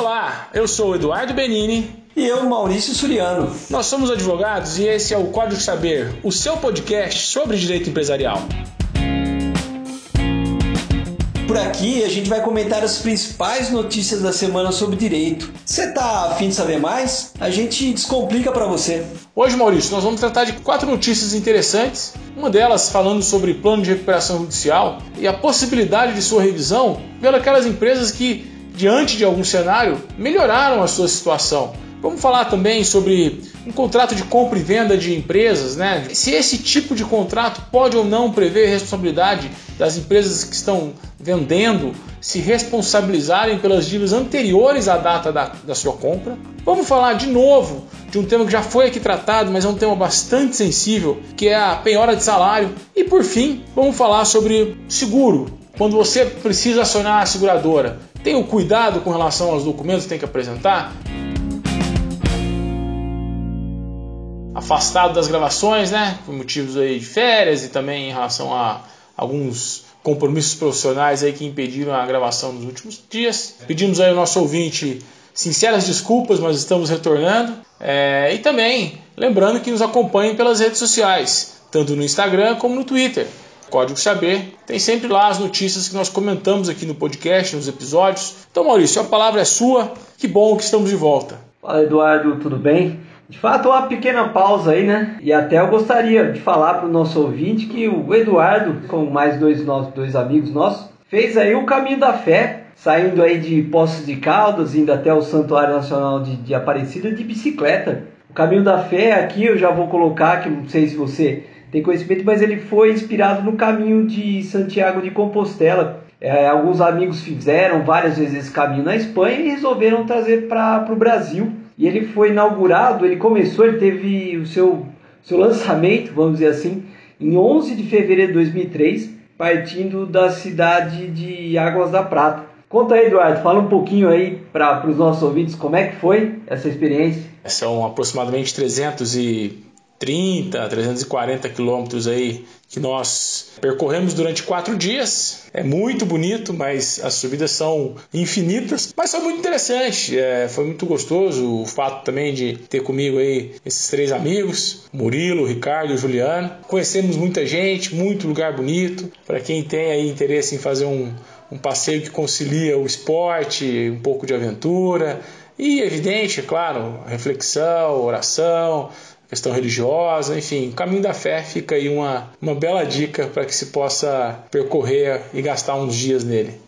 Olá, eu sou o Eduardo Benini. E eu, Maurício Suriano. Nós somos advogados e esse é o Código Saber, o seu podcast sobre direito empresarial. Por aqui a gente vai comentar as principais notícias da semana sobre direito. Você tá afim de saber mais? A gente descomplica para você. Hoje, Maurício, nós vamos tratar de quatro notícias interessantes. Uma delas falando sobre plano de recuperação judicial e a possibilidade de sua revisão pelas empresas que, diante de algum cenário, melhoraram a sua situação Vamos falar também sobre um contrato de compra e venda de empresas, né? Se esse tipo de contrato pode ou não prever responsabilidade das empresas que estão vendendo se responsabilizarem pelas dívidas anteriores à data da, da sua compra. Vamos falar de novo de um tema que já foi aqui tratado, mas é um tema bastante sensível, que é a penhora de salário. E por fim, vamos falar sobre seguro. Quando você precisa acionar a seguradora, tenha o cuidado com relação aos documentos que tem que apresentar. afastado das gravações, né? Por motivos aí de férias e também em relação a alguns compromissos profissionais aí que impediram a gravação nos últimos dias. Pedimos aí ao nosso ouvinte sinceras desculpas, mas estamos retornando. É, e também lembrando que nos acompanhem pelas redes sociais, tanto no Instagram como no Twitter. Código Saber tem sempre lá as notícias que nós comentamos aqui no podcast, nos episódios. Então, Maurício, a palavra é sua. Que bom que estamos de volta. Fala, Eduardo, tudo bem? De fato, uma pequena pausa aí, né? E até eu gostaria de falar para o nosso ouvinte que o Eduardo, com mais dois, dois amigos nossos, fez aí o caminho da fé, saindo aí de Poços de Caldas, indo até o Santuário Nacional de, de Aparecida de bicicleta. O caminho da fé aqui eu já vou colocar, que não sei se você tem conhecimento, mas ele foi inspirado no caminho de Santiago de Compostela. É, alguns amigos fizeram várias vezes esse caminho na Espanha e resolveram trazer para o Brasil. E ele foi inaugurado, ele começou, ele teve o seu, seu lançamento, vamos dizer assim, em 11 de fevereiro de 2003, partindo da cidade de Águas da Prata. Conta aí, Eduardo, fala um pouquinho aí para os nossos ouvintes como é que foi essa experiência. São aproximadamente 300 e 330, 340 quilômetros aí que nós percorremos durante quatro dias. É muito bonito, mas as subidas são infinitas, mas foi muito interessante. É, foi muito gostoso o fato também de ter comigo aí esses três amigos, Murilo, Ricardo e Juliano. Conhecemos muita gente, muito lugar bonito. Para quem tem aí interesse em fazer um, um passeio que concilia o esporte, um pouco de aventura e, evidente, é claro, reflexão, oração questão religiosa, enfim, o caminho da fé fica aí uma, uma bela dica para que se possa percorrer e gastar uns dias nele.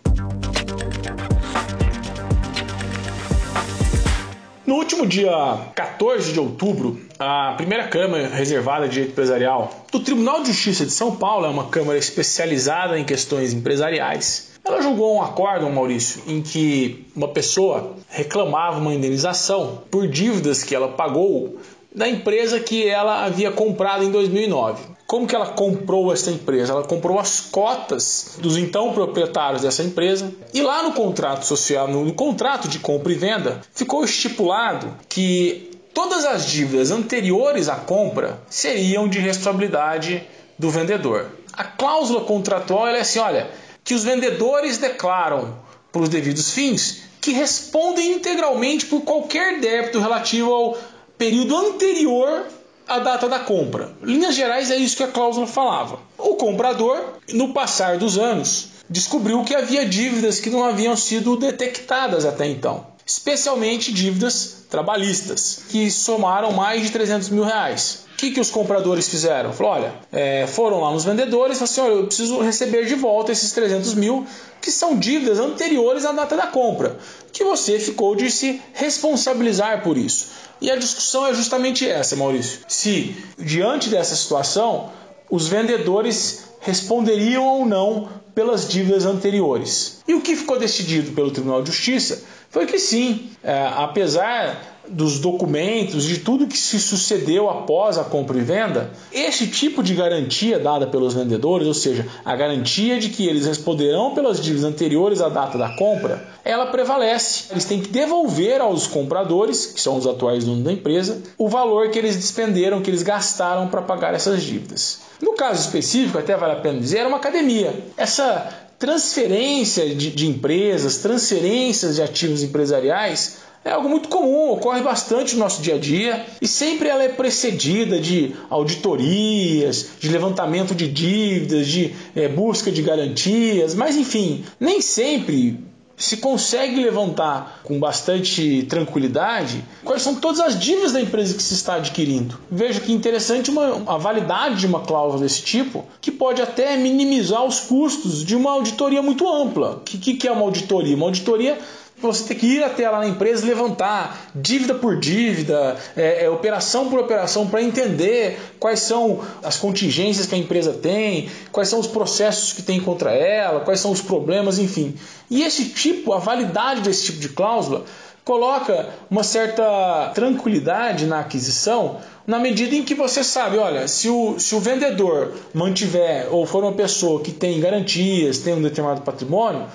No último dia 14 de outubro, a primeira Câmara Reservada de Direito Empresarial do Tribunal de Justiça de São Paulo, é uma Câmara especializada em questões empresariais, ela julgou um acórdão, Maurício, em que uma pessoa reclamava uma indenização por dívidas que ela pagou da empresa que ela havia comprado em 2009. Como que ela comprou essa empresa? Ela comprou as cotas dos então proprietários dessa empresa e lá no contrato social, no contrato de compra e venda, ficou estipulado que todas as dívidas anteriores à compra seriam de responsabilidade do vendedor. A cláusula contratual é assim, olha, que os vendedores declaram para os devidos fins que respondem integralmente por qualquer débito relativo ao período anterior à data da compra. Linhas gerais, é isso que a cláusula falava. O comprador, no passar dos anos, descobriu que havia dívidas que não haviam sido detectadas até então, especialmente dívidas trabalhistas, que somaram mais de 300 mil reais. Que, que os compradores fizeram? Falou, olha, é, foram lá nos vendedores e falaram assim, olha, eu preciso receber de volta esses 300 mil, que são dívidas anteriores à data da compra, que você ficou de se responsabilizar por isso. E a discussão é justamente essa, Maurício. Se, diante dessa situação, os vendedores responderiam ou não pelas dívidas anteriores. E o que ficou decidido pelo Tribunal de Justiça foi que sim, é, apesar dos documentos, de tudo que se sucedeu após a compra e venda, esse tipo de garantia dada pelos vendedores, ou seja, a garantia de que eles responderão pelas dívidas anteriores à data da compra, ela prevalece. Eles têm que devolver aos compradores, que são os atuais donos da empresa, o valor que eles despenderam, que eles gastaram para pagar essas dívidas. No caso específico, até vale a pena dizer, era uma academia. Essa transferência de, de empresas, transferências de ativos empresariais é algo muito comum, ocorre bastante no nosso dia a dia e sempre ela é precedida de auditorias, de levantamento de dívidas, de é, busca de garantias, mas enfim, nem sempre se consegue levantar com bastante tranquilidade quais são todas as dívidas da empresa que se está adquirindo. Veja que interessante uma, a validade de uma cláusula desse tipo, que pode até minimizar os custos de uma auditoria muito ampla. O que, que, que é uma auditoria? Uma auditoria você tem que ir até lá na empresa levantar dívida por dívida, é, é, operação por operação, para entender quais são as contingências que a empresa tem, quais são os processos que tem contra ela, quais são os problemas, enfim. E esse tipo, a validade desse tipo de cláusula, coloca uma certa tranquilidade na aquisição na medida em que você sabe, olha, se o, se o vendedor mantiver ou for uma pessoa que tem garantias, tem um determinado patrimônio,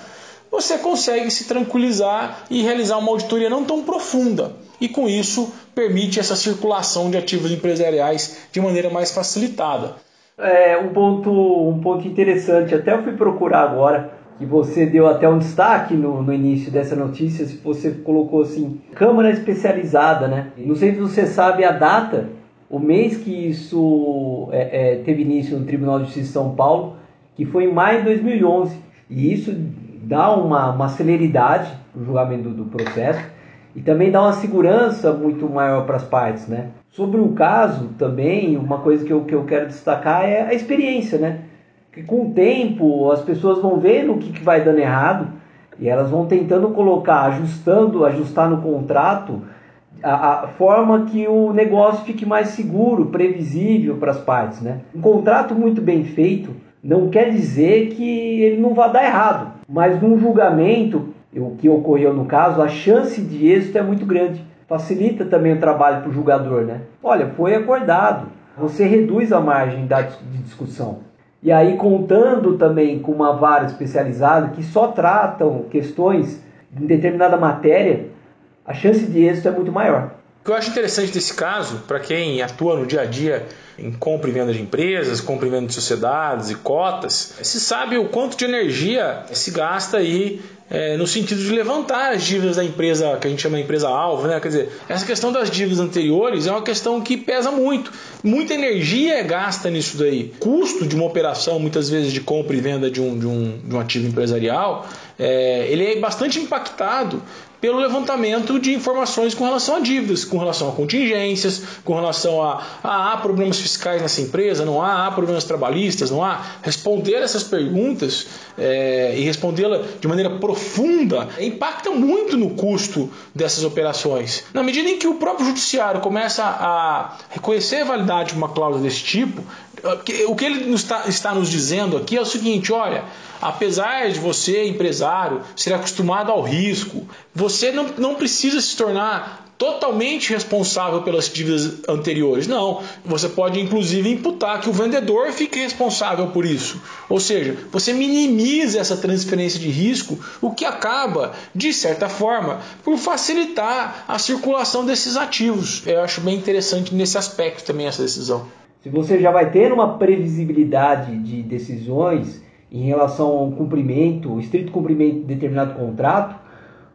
você consegue se tranquilizar e realizar uma auditoria não tão profunda. E com isso permite essa circulação de ativos empresariais de maneira mais facilitada. É um ponto, um ponto interessante, até eu fui procurar agora, que você deu até um destaque no, no início dessa notícia, se você colocou assim, Câmara Especializada, né? Não sei se você sabe a data, o mês que isso é, é, teve início no Tribunal de Justiça de São Paulo, que foi em maio de 2011. E isso dá uma, uma celeridade no julgamento do, do processo e também dá uma segurança muito maior para as partes, né? Sobre o caso também, uma coisa que eu, que eu quero destacar é a experiência, né? Que com o tempo as pessoas vão vendo o que, que vai dando errado e elas vão tentando colocar, ajustando, ajustar no contrato a, a, forma que o negócio fique mais seguro, previsível para as partes, né? Um contrato muito bem feito não quer dizer que ele não vá dar errado, mas num julgamento, o que ocorreu no caso, a chance de êxito é muito grande. Facilita também o trabalho para o julgador, né? Olha, foi acordado. Você reduz a margem de discussão. E aí, contando também com uma vara especializada que só tratam questões em determinada matéria, a chance de êxito é muito maior. O que eu acho interessante desse caso, para quem atua no dia a dia em compra e venda de empresas, compra e venda de sociedades e cotas, se sabe o quanto de energia se gasta aí é, no sentido de levantar as dívidas da empresa, que a gente chama de empresa-alvo, né? Quer dizer, essa questão das dívidas anteriores é uma questão que pesa muito. Muita energia é gasta nisso daí. Custo de uma operação, muitas vezes, de compra e venda de um, de um, de um ativo empresarial, é, ele é bastante impactado pelo levantamento de informações com relação a dívidas, com relação a contingências, com relação a, a há problemas fiscais nessa empresa, não há, há problemas trabalhistas, não há. Responder essas perguntas é, e respondê-la de maneira profunda impacta muito no custo dessas operações. Na medida em que o próprio judiciário começa a reconhecer a validade de uma cláusula desse tipo, o que ele está, está nos dizendo aqui é o seguinte: olha, apesar de você, empresário, ser acostumado ao risco, você não, não precisa se tornar totalmente responsável pelas dívidas anteriores. Não, você pode inclusive imputar que o vendedor fique responsável por isso. Ou seja, você minimiza essa transferência de risco, o que acaba, de certa forma, por facilitar a circulação desses ativos. Eu acho bem interessante nesse aspecto também essa decisão. Se você já vai ter uma previsibilidade de decisões em relação ao cumprimento, estrito cumprimento de determinado contrato,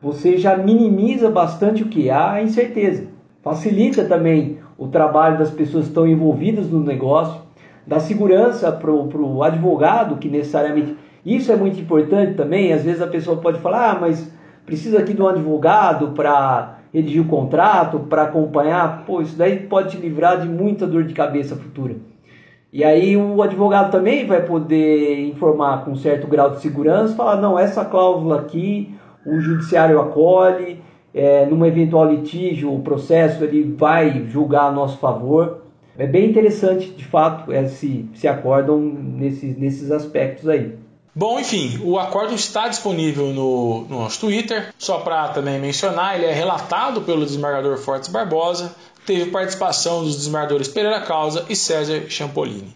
você já minimiza bastante o que há a incerteza. Facilita também o trabalho das pessoas que estão envolvidas no negócio, dá segurança para o advogado, que necessariamente. Isso é muito importante também. Às vezes a pessoa pode falar, ah, mas precisa aqui de um advogado para redigir o contrato, para acompanhar, pô, isso daí pode te livrar de muita dor de cabeça futura. E aí o advogado também vai poder informar com certo grau de segurança, falar, não, essa cláusula aqui o judiciário acolhe, é, numa eventual litígio, o processo ele vai julgar a nosso favor. É bem interessante, de fato, é, se, se acordam nesses, nesses aspectos aí. Bom, enfim, o acordo está disponível no, no nosso Twitter. Só para também mencionar, ele é relatado pelo desembargador Fortes Barbosa, teve participação dos desembargadores Pereira Causa e César Champolini.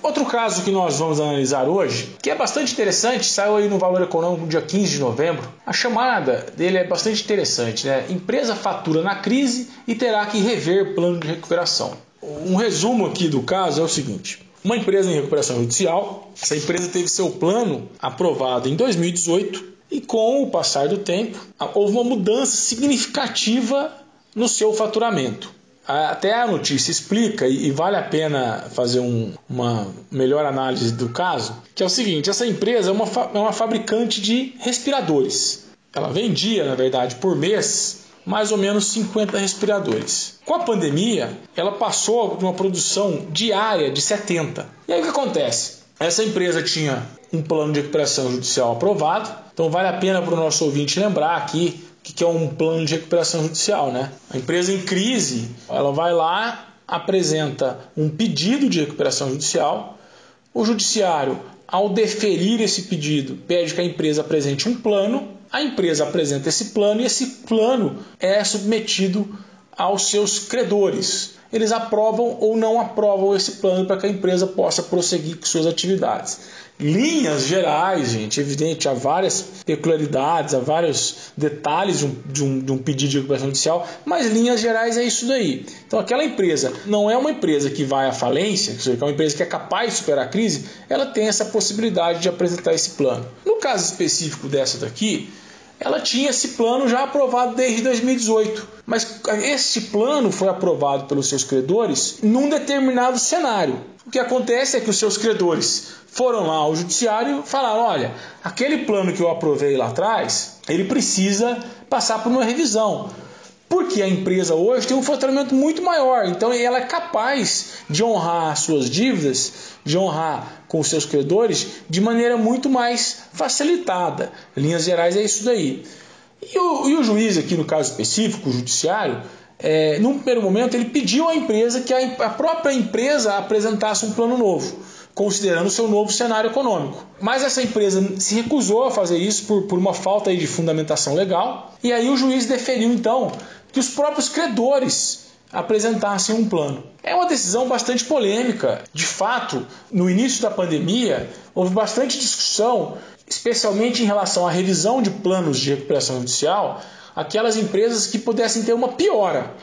Outro caso que nós vamos analisar hoje, que é bastante interessante, saiu aí no Valor Econômico dia 15 de novembro. A chamada dele é bastante interessante, né? Empresa fatura na crise e terá que rever plano de recuperação. Um resumo aqui do caso é o seguinte: uma empresa em recuperação judicial. Essa empresa teve seu plano aprovado em 2018 e com o passar do tempo houve uma mudança significativa no seu faturamento. Até a notícia explica, e vale a pena fazer um, uma melhor análise do caso, que é o seguinte: essa empresa é uma, é uma fabricante de respiradores. Ela vendia, na verdade, por mês mais ou menos 50 respiradores. Com a pandemia, ela passou de uma produção diária de 70. E aí o que acontece? Essa empresa tinha um plano de recuperação judicial aprovado, então vale a pena para o nosso ouvinte lembrar aqui o que é um plano de recuperação judicial, né? A empresa em crise, ela vai lá, apresenta um pedido de recuperação judicial, o judiciário, ao deferir esse pedido, pede que a empresa apresente um plano a empresa apresenta esse plano e esse plano é submetido aos seus credores. Eles aprovam ou não aprovam esse plano para que a empresa possa prosseguir com suas atividades. Linhas gerais, gente, evidente, há várias peculiaridades, há vários detalhes de um, de um, de um pedido de recuperação judicial, mas linhas gerais é isso daí. Então, aquela empresa não é uma empresa que vai à falência, que é uma empresa que é capaz de superar a crise, ela tem essa possibilidade de apresentar esse plano. No caso específico dessa daqui, ela tinha esse plano já aprovado desde 2018. Mas esse plano foi aprovado pelos seus credores num determinado cenário. O que acontece é que os seus credores foram lá ao judiciário e falaram: olha, aquele plano que eu aprovei lá atrás, ele precisa passar por uma revisão. Porque a empresa hoje tem um faturamento muito maior, então ela é capaz de honrar suas dívidas, de honrar com seus credores de maneira muito mais facilitada. Linhas gerais é isso daí. E o, e o juiz aqui no caso específico, o judiciário, é, num primeiro momento ele pediu à empresa que a, a própria empresa apresentasse um plano novo considerando o seu novo cenário econômico. Mas essa empresa se recusou a fazer isso por, por uma falta de fundamentação legal, e aí o juiz deferiu então que os próprios credores apresentassem um plano. É uma decisão bastante polêmica. De fato, no início da pandemia, houve bastante discussão, especialmente em relação à revisão de planos de recuperação judicial, aquelas empresas que pudessem ter uma piora.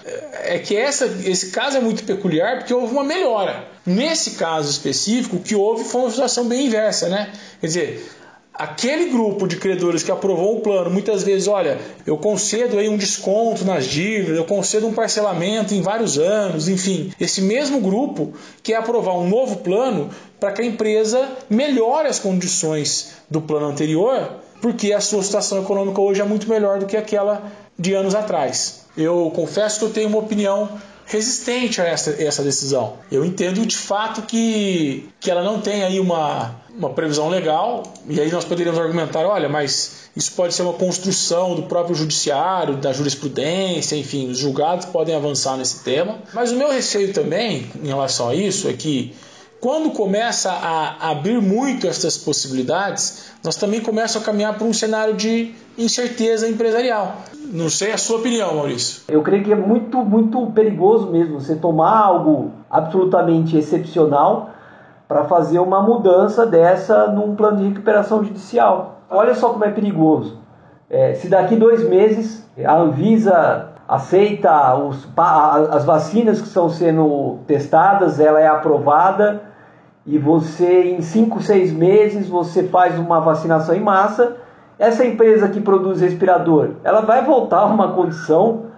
É que essa, esse caso é muito peculiar porque houve uma melhora. Nesse caso específico, o que houve foi uma situação bem inversa, né? Quer dizer, aquele grupo de credores que aprovou o plano, muitas vezes, olha, eu concedo aí um desconto nas dívidas, eu concedo um parcelamento em vários anos, enfim, esse mesmo grupo quer aprovar um novo plano para que a empresa melhore as condições do plano anterior, porque a sua situação econômica hoje é muito melhor do que aquela de anos atrás. Eu confesso que eu tenho uma opinião resistente a essa, essa decisão. Eu entendo de fato que, que ela não tem aí uma, uma previsão legal, e aí nós poderíamos argumentar, olha, mas isso pode ser uma construção do próprio judiciário, da jurisprudência, enfim, os julgados podem avançar nesse tema. Mas o meu receio também em relação a isso é que quando começa a abrir muito essas possibilidades, nós também começamos a caminhar para um cenário de incerteza empresarial. Não sei a sua opinião, Maurício. Eu creio que é muito, muito perigoso mesmo você tomar algo absolutamente excepcional para fazer uma mudança dessa num plano de recuperação judicial. Olha só como é perigoso. É, se daqui dois meses a Anvisa aceita os, as vacinas que estão sendo testadas, ela é aprovada e você em 5, 6 meses você faz uma vacinação em massa, essa empresa que produz respirador, ela vai voltar a uma condição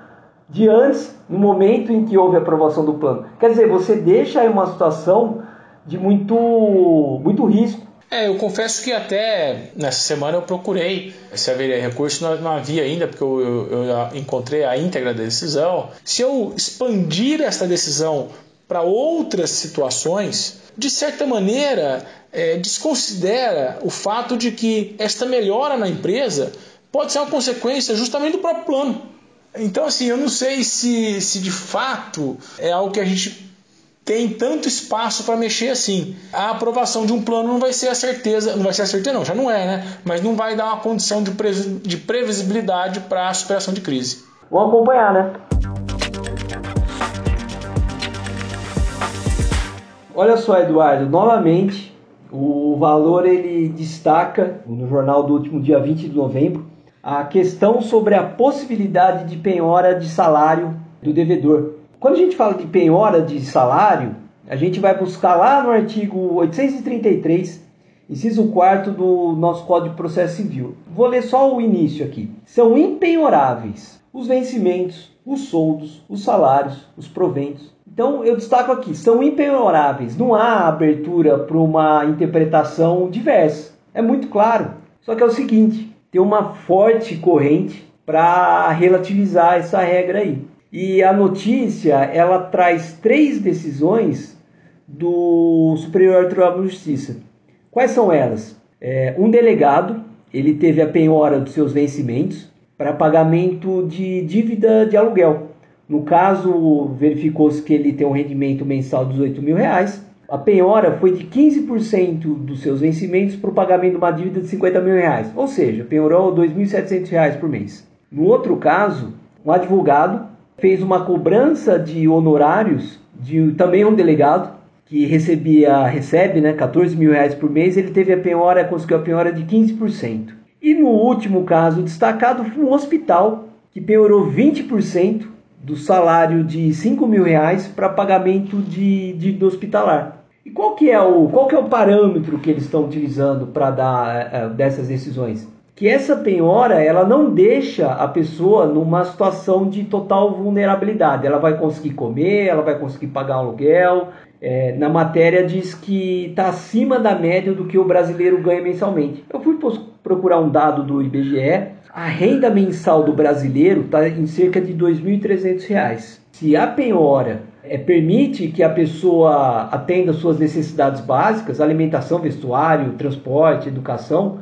de antes, no momento em que houve a aprovação do plano. Quer dizer, você deixa aí uma situação de muito, muito risco. É, eu confesso que até nessa semana eu procurei se haveria recurso, não, não havia ainda, porque eu, eu, eu encontrei a íntegra da decisão. Se eu expandir essa decisão para outras situações, de certa maneira, é, desconsidera o fato de que esta melhora na empresa pode ser uma consequência justamente do próprio plano. Então, assim, eu não sei se, se de fato é algo que a gente tem tanto espaço para mexer assim. A aprovação de um plano não vai ser a certeza, não vai ser a certeza, não, já não é, né? Mas não vai dar uma condição de, de previsibilidade para a superação de crise. Vamos acompanhar, né? Olha só, Eduardo, novamente o valor ele destaca no jornal do último dia 20 de novembro a questão sobre a possibilidade de penhora de salário do devedor. Quando a gente fala de penhora de salário, a gente vai buscar lá no artigo 833, inciso 4 do nosso Código de Processo Civil. Vou ler só o início aqui. São impenhoráveis os vencimentos, os soldos, os salários, os proventos. Então eu destaco aqui, são impenhoráveis. Não há abertura para uma interpretação diversa. É muito claro. Só que é o seguinte, tem uma forte corrente para relativizar essa regra aí. E a notícia, ela traz três decisões do Superior Tribunal de Justiça. Quais são elas? É, um delegado, ele teve a penhora dos seus vencimentos para pagamento de dívida de aluguel. No caso, verificou-se que ele tem um rendimento mensal de 18 mil reais. A penhora foi de 15% dos seus vencimentos para o pagamento de uma dívida de 50 mil reais. Ou seja, penhorou 2.700 reais por mês. No outro caso, um advogado fez uma cobrança de honorários de também um delegado que recebia, recebe né, 14 mil reais por mês, ele teve a penhora, conseguiu a penhora de 15%. E no último caso destacado um hospital que penhorou 20% do salário de 5 mil reais para pagamento de dívida hospitalar. E qual que é o, qual que é o parâmetro que eles estão utilizando para dar é, dessas decisões? que essa penhora ela não deixa a pessoa numa situação de total vulnerabilidade. Ela vai conseguir comer, ela vai conseguir pagar aluguel. É, na matéria diz que está acima da média do que o brasileiro ganha mensalmente. Eu fui procurar um dado do IBGE. A renda mensal do brasileiro está em cerca de R$ 2.300. Se a penhora é, permite que a pessoa atenda suas necessidades básicas, alimentação, vestuário, transporte, educação,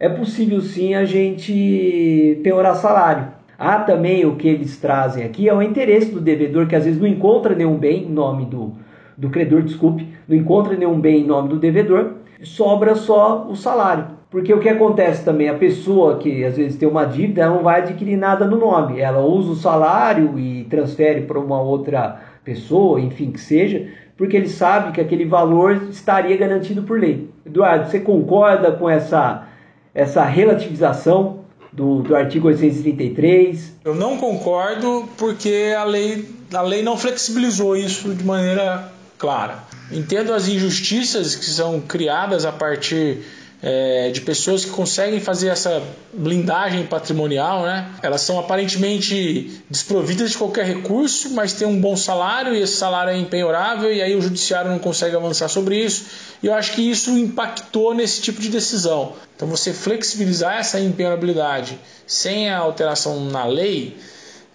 é possível sim a gente penhorar salário. Há também o que eles trazem aqui, é o interesse do devedor, que às vezes não encontra nenhum bem em nome do, do credor, desculpe, não encontra nenhum bem em nome do devedor, sobra só o salário. Porque o que acontece também, a pessoa que às vezes tem uma dívida, ela não vai adquirir nada no nome, ela usa o salário e transfere para uma outra pessoa, enfim, que seja, porque ele sabe que aquele valor estaria garantido por lei. Eduardo, você concorda com essa essa relativização do, do artigo 833? Eu não concordo porque a lei, a lei não flexibilizou isso de maneira clara. Entendo as injustiças que são criadas a partir é, de pessoas que conseguem fazer essa blindagem patrimonial, né? Elas são aparentemente desprovidas de qualquer recurso, mas têm um bom salário e esse salário é empenhorável e aí o judiciário não consegue avançar sobre isso. E eu acho que isso impactou nesse tipo de decisão. Então você flexibilizar essa empenhorabilidade sem a alteração na lei,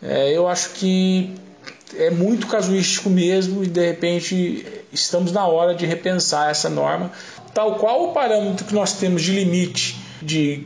é, eu acho que é muito casuístico mesmo e de repente estamos na hora de repensar essa norma tal qual o parâmetro que nós temos de limite de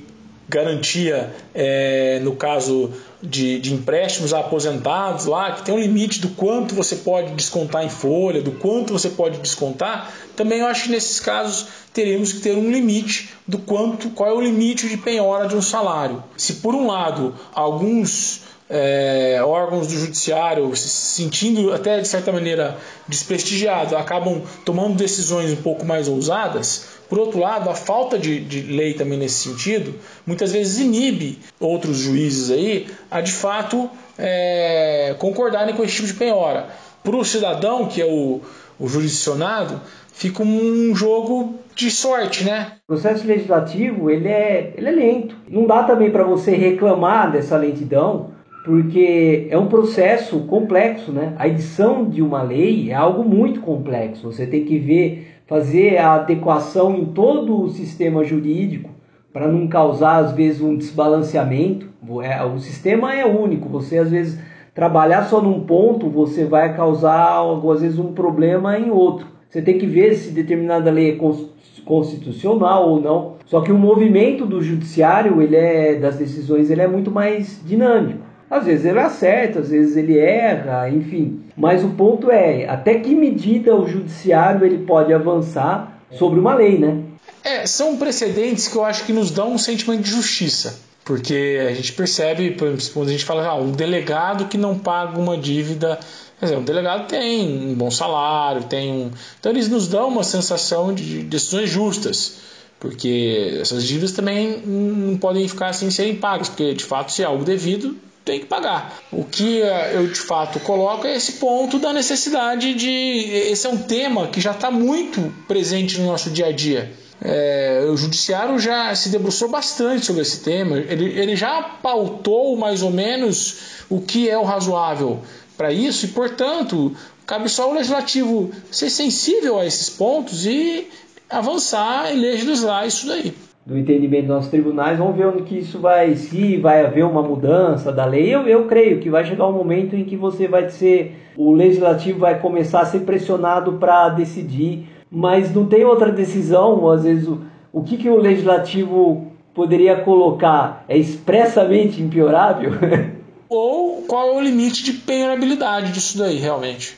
garantia, é, no caso de, de, empréstimos a aposentados lá, que tem um limite do quanto você pode descontar em folha, do quanto você pode descontar, também eu acho que nesses casos teremos que ter um limite do quanto, qual é o limite de penhora de um salário. Se por um lado alguns é, órgãos do judiciário se sentindo até de certa maneira desprestigiados, acabam tomando decisões um pouco mais ousadas. Por outro lado, a falta de, de, lei também nesse sentido muitas vezes inibe outros juízes aí a de fato é, concordarem com esse tipo de penhora. Para o cidadão, que é o, o jurisdicionado, fica um jogo de sorte, né? O processo legislativo ele é, ele é lento. Não dá também para você reclamar dessa lentidão, porque é um processo complexo, né? A edição de uma lei é algo muito complexo. Você tem que ver, fazer a adequação em todo o sistema jurídico para não causar às vezes um desbalanceamento. É, o sistema é único. Você às vezes trabalhar só num ponto, você vai causar às vezes um problema em outro. Você tem que ver se determinada lei é constitucional ou não. Só que o movimento do judiciário, ele é das decisões, ele é muito mais dinâmico. Às vezes ele acerta, às vezes ele erra, enfim. Mas o ponto é até que medida o judiciário ele pode avançar sobre uma lei, né? É, são precedentes que eu acho que nos dão um sentimento de justiça. Porque a gente percebe, por exemplo, quando a gente fala, ah, um delegado que não paga uma dívida. Quer dizer, um delegado tem um bom salário, tem um. Então eles nos dão uma sensação de decisões justas. Porque essas dívidas também não podem ficar sem serem pagas, porque de fato, se é algo devido, tem que pagar. O que eh, eu de fato coloco é esse ponto da necessidade de. Esse é um tema que já está muito presente no nosso dia a dia. É, o judiciário já se debruçou bastante sobre esse tema, ele, ele já pautou mais ou menos o que é o razoável para isso e, portanto, cabe só o legislativo ser sensível a esses pontos e avançar e legislar isso daí do entendimento dos nossos tribunais, vamos ver onde que isso vai, se vai haver uma mudança da lei. Eu, eu creio que vai chegar um momento em que você vai ser, o legislativo vai começar a ser pressionado para decidir, mas não tem outra decisão, às vezes o, o que, que o legislativo poderia colocar é expressamente impiorável? Ou qual é o limite de penhorabilidade disso daí, realmente?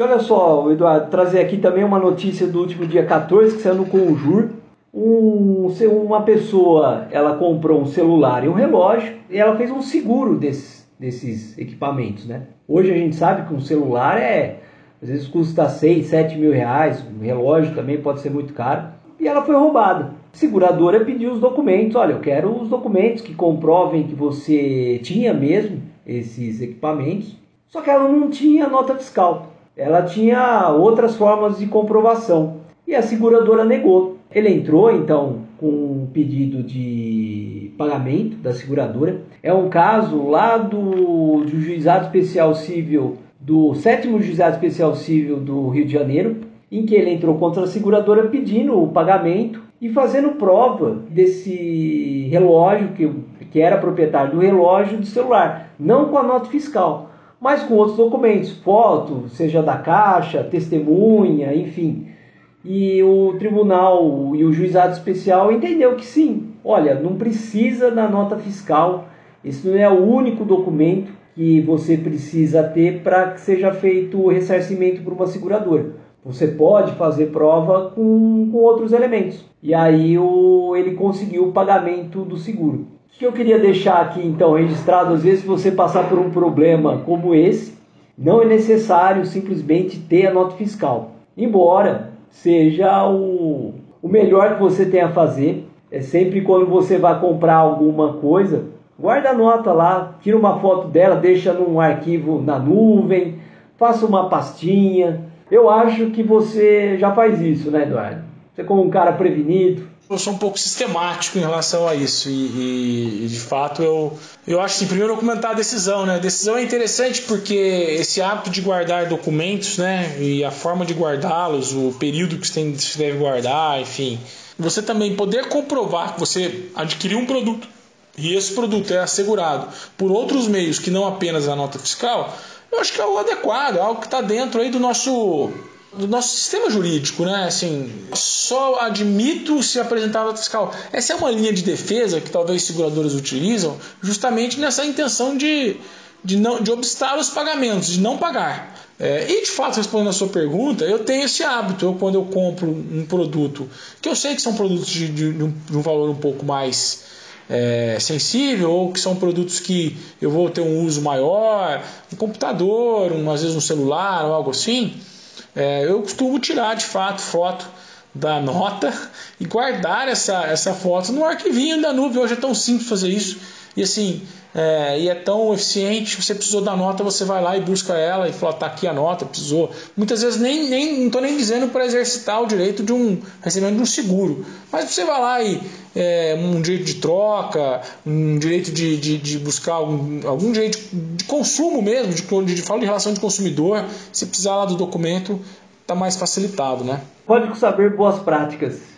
E olha só, Eduardo, trazer aqui também uma notícia do último dia 14 que saiu no Conjur. Um, uma pessoa ela comprou um celular e um relógio e ela fez um seguro desses, desses equipamentos, né? Hoje a gente sabe que um celular é às vezes custa 6, 7 mil reais, um relógio também pode ser muito caro. E ela foi roubada. A seguradora pediu os documentos. Olha, eu quero os documentos que comprovem que você tinha mesmo esses equipamentos. Só que ela não tinha nota fiscal ela tinha outras formas de comprovação e a seguradora negou. Ele entrou então com um pedido de pagamento da seguradora. É um caso lá do, do Juizado Especial Civil, do sétimo Juizado Especial Civil do Rio de Janeiro, em que ele entrou contra a seguradora pedindo o pagamento e fazendo prova desse relógio, que, que era proprietário do relógio de celular, não com a nota fiscal mas com outros documentos, foto, seja da caixa, testemunha, enfim. E o tribunal e o juizado especial entendeu que sim, olha, não precisa da nota fiscal, esse não é o único documento que você precisa ter para que seja feito o ressarcimento por uma seguradora. Você pode fazer prova com, com outros elementos. E aí o, ele conseguiu o pagamento do seguro que eu queria deixar aqui então registrado, às vezes você passar por um problema como esse, não é necessário simplesmente ter a nota fiscal. Embora seja o, o melhor que você tem a fazer, é sempre quando você vai comprar alguma coisa, guarda a nota lá, tira uma foto dela, deixa num arquivo na nuvem, faça uma pastinha. Eu acho que você já faz isso, né, Eduardo? Você como um cara prevenido, eu sou um pouco sistemático em relação a isso e, e, de fato eu, eu acho assim, primeiro eu comentar a decisão, né? A decisão é interessante porque esse hábito de guardar documentos, né? E a forma de guardá-los, o período que você, tem, você deve guardar, enfim. Você também poder comprovar que você adquiriu um produto e esse produto é assegurado por outros meios que não apenas a nota fiscal, eu acho que é o adequado, é algo que está dentro aí do nosso do nosso sistema jurídico, né? Assim, só admito se apresentar nota fiscal. Essa é uma linha de defesa que talvez seguradoras utilizam, justamente nessa intenção de, de, não, de obstar os pagamentos, de não pagar. É, e de fato, respondendo a sua pergunta, eu tenho esse hábito. Eu, quando eu compro um produto, que eu sei que são produtos de, de, de um valor um pouco mais é, sensível, ou que são produtos que eu vou ter um uso maior, um computador, um, às vezes um celular algo assim é, eu costumo tirar de fato foto da nota e guardar essa, essa foto no arquivinho da nuvem. Hoje é tão simples fazer isso. E assim, é, e é tão eficiente, você precisou da nota, você vai lá e busca ela e fala, tá aqui a nota, precisou. Muitas vezes nem, nem não estou nem dizendo para exercitar o direito de um recebimento de um seguro, mas você vai lá e é, um direito de troca, um direito de, de, de buscar algum, algum direito de consumo mesmo, de, de, de, falo de relação de consumidor, se precisar lá do documento, está mais facilitado, né? Código Saber Boas Práticas.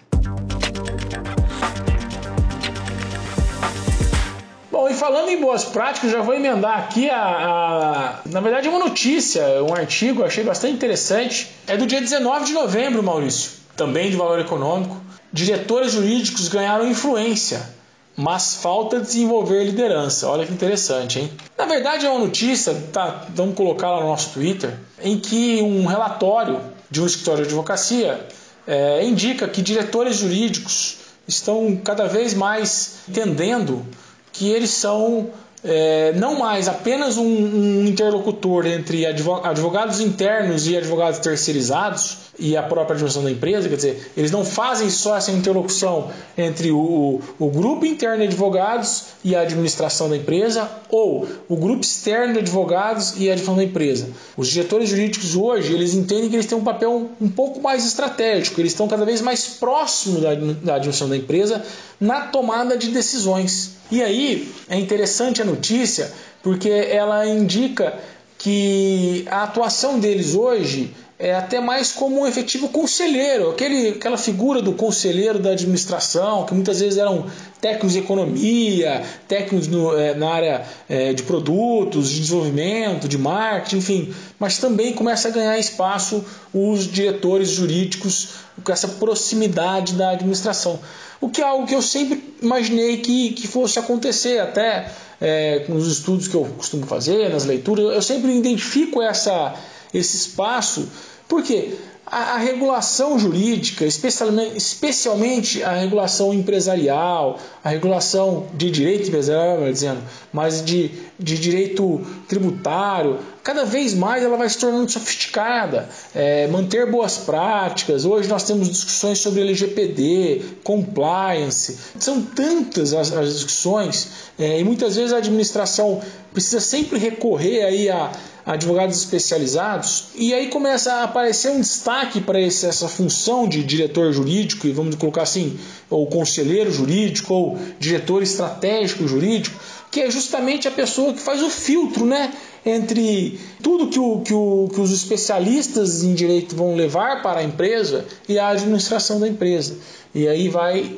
Falando em boas práticas, já vou emendar aqui a, a, Na verdade, uma notícia, um artigo, achei bastante interessante. É do dia 19 de novembro, Maurício, também de valor econômico. Diretores jurídicos ganharam influência, mas falta desenvolver liderança. Olha que interessante, hein? Na verdade, é uma notícia, tá, vamos colocar lá no nosso Twitter, em que um relatório de um escritório de advocacia é, indica que diretores jurídicos estão cada vez mais entendendo que eles são é, não mais apenas um, um, interlocutor entre advogados internos e advogados terceirizados e a própria administração da empresa, quer dizer, eles não fazem só essa interlocução entre o, o grupo interno de advogados e a administração da empresa ou o grupo externo de advogados e a administração da empresa. Os diretores jurídicos hoje, eles entendem que eles têm um papel um pouco mais estratégico, eles estão cada vez mais próximos da, da administração da empresa na tomada de decisões. E aí é interessante a notícia porque ela indica que a atuação deles hoje é até mais como um efetivo conselheiro, aquele, aquela figura do conselheiro da administração, que muitas vezes eram técnicos de economia, técnicos no, é, na área é, de produtos, de desenvolvimento, de marketing, enfim, mas também começa a ganhar espaço os diretores jurídicos com essa proximidade da administração. O que é algo que eu sempre imaginei que, que fosse acontecer, até é, nos estudos que eu costumo fazer, nas leituras, eu sempre identifico essa, esse espaço porque a, a regulação jurídica, especialmente, especialmente, a regulação empresarial, a regulação de direito empresarial, dizendo, mas de, de direito tributário, cada vez mais ela vai se tornando sofisticada. É, manter boas práticas. Hoje nós temos discussões sobre LGPD, compliance. São tantas as, as discussões é, e muitas vezes a administração precisa sempre recorrer aí a advogados especializados, e aí começa a aparecer um destaque para essa função de diretor jurídico, e vamos colocar assim, ou conselheiro jurídico, ou diretor estratégico jurídico, que é justamente a pessoa que faz o filtro né, entre tudo que, o, que, o, que os especialistas em direito vão levar para a empresa e a administração da empresa. E aí vai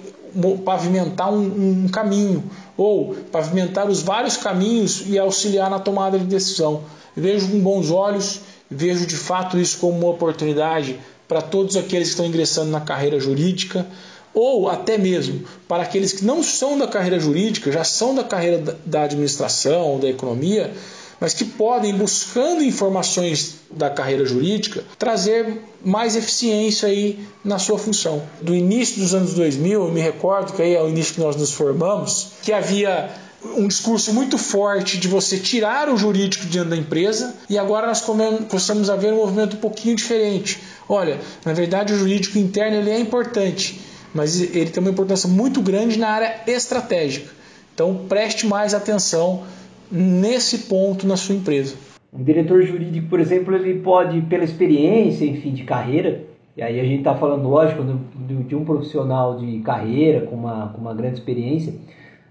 pavimentar um, um caminho, ou pavimentar os vários caminhos e auxiliar na tomada de decisão. Vejo com bons olhos, vejo de fato isso como uma oportunidade para todos aqueles que estão ingressando na carreira jurídica, ou até mesmo para aqueles que não são da carreira jurídica, já são da carreira da administração da economia, mas que podem, buscando informações da carreira jurídica, trazer mais eficiência aí na sua função. Do início dos anos 2000, eu me recordo que aí é o início que nós nos formamos, que havia um discurso muito forte de você tirar o jurídico dentro da empresa e agora nós começamos a ver um movimento um pouquinho diferente. Olha, na verdade o jurídico interno ele é importante, mas ele tem uma importância muito grande na área estratégica. Então preste mais atenção nesse ponto na sua empresa. Um diretor jurídico, por exemplo, ele pode, pela experiência, enfim, de carreira, e aí a gente está falando, lógico, de um profissional de carreira com uma, com uma grande experiência,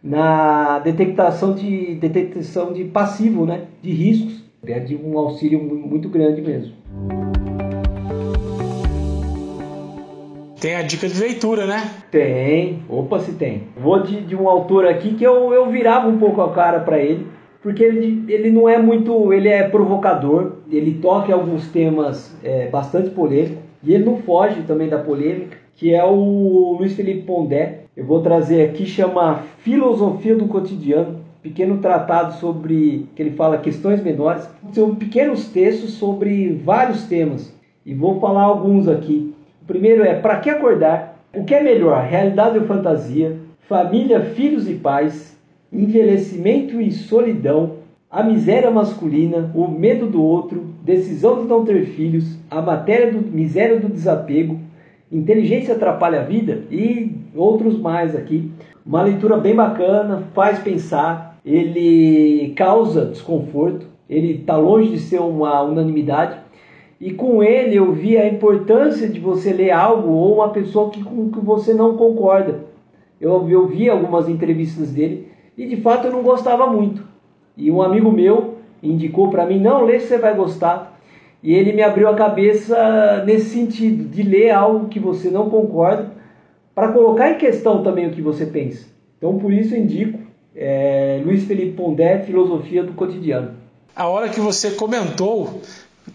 na detectação de, detectação de passivo, né, de riscos. É de um auxílio muito grande mesmo. Tem a dica de leitura, né? Tem. Opa, se tem. Vou de, de um autor aqui que eu, eu virava um pouco a cara para ele, porque ele, ele não é muito. Ele é provocador, ele toca alguns temas é, bastante polêmicos, e ele não foge também da polêmica, que é o Luiz Felipe Pondé, eu vou trazer aqui, chama Filosofia do Cotidiano, pequeno tratado sobre, que ele fala questões menores. São pequenos textos sobre vários temas, e vou falar alguns aqui. O primeiro é Para que acordar? O que é melhor, realidade ou fantasia? Família, filhos e pais, envelhecimento e solidão, a miséria masculina, o medo do outro, decisão de não ter filhos, a matéria do miséria do desapego, inteligência atrapalha a vida? E outros mais aqui. Uma leitura bem bacana, faz pensar, ele causa desconforto, ele está longe de ser uma unanimidade. E com ele eu vi a importância de você ler algo ou uma pessoa que, com que você não concorda. Eu, eu vi algumas entrevistas dele e de fato eu não gostava muito. E um amigo meu indicou para mim: não, lê você vai gostar. E ele me abriu a cabeça nesse sentido, de ler algo que você não concorda para colocar em questão também o que você pensa. Então, por isso, indico é, Luiz Felipe Pondé, Filosofia do Cotidiano. A hora que você comentou,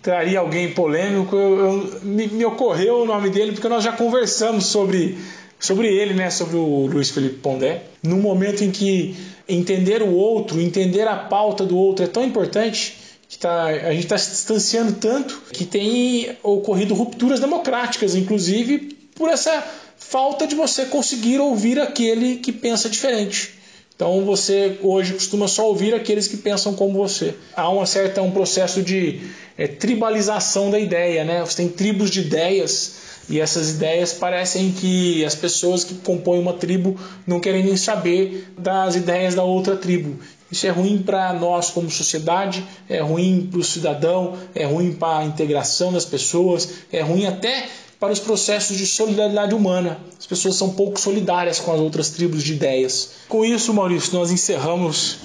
traria alguém polêmico, eu, eu, me, me, ocorreu o nome dele porque nós já conversamos sobre, sobre ele, né, sobre o Luiz Felipe Pondé, num momento em que entender o outro, entender a pauta do outro é tão importante que tá, a gente está se distanciando tanto que tem ocorrido rupturas democráticas, inclusive por essa falta de você conseguir ouvir aquele que pensa diferente. Então você hoje costuma só ouvir aqueles que pensam como você. Há uma certa um processo de é, tribalização da ideia, né? Você tem tribos de ideias e essas ideias parecem que as pessoas que compõem uma tribo não querem nem saber das ideias da outra tribo. Isso é ruim para nós como sociedade, é ruim para o cidadão, é ruim para a integração das pessoas, é ruim até para os processos de solidariedade humana. As pessoas são pouco solidárias com as outras tribos de ideias. Com isso, Maurício, nós encerramos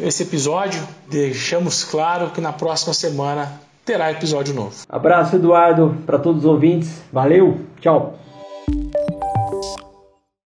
esse episódio. Deixamos claro que na próxima semana terá episódio novo. Abraço, Eduardo, para todos os ouvintes. Valeu, tchau.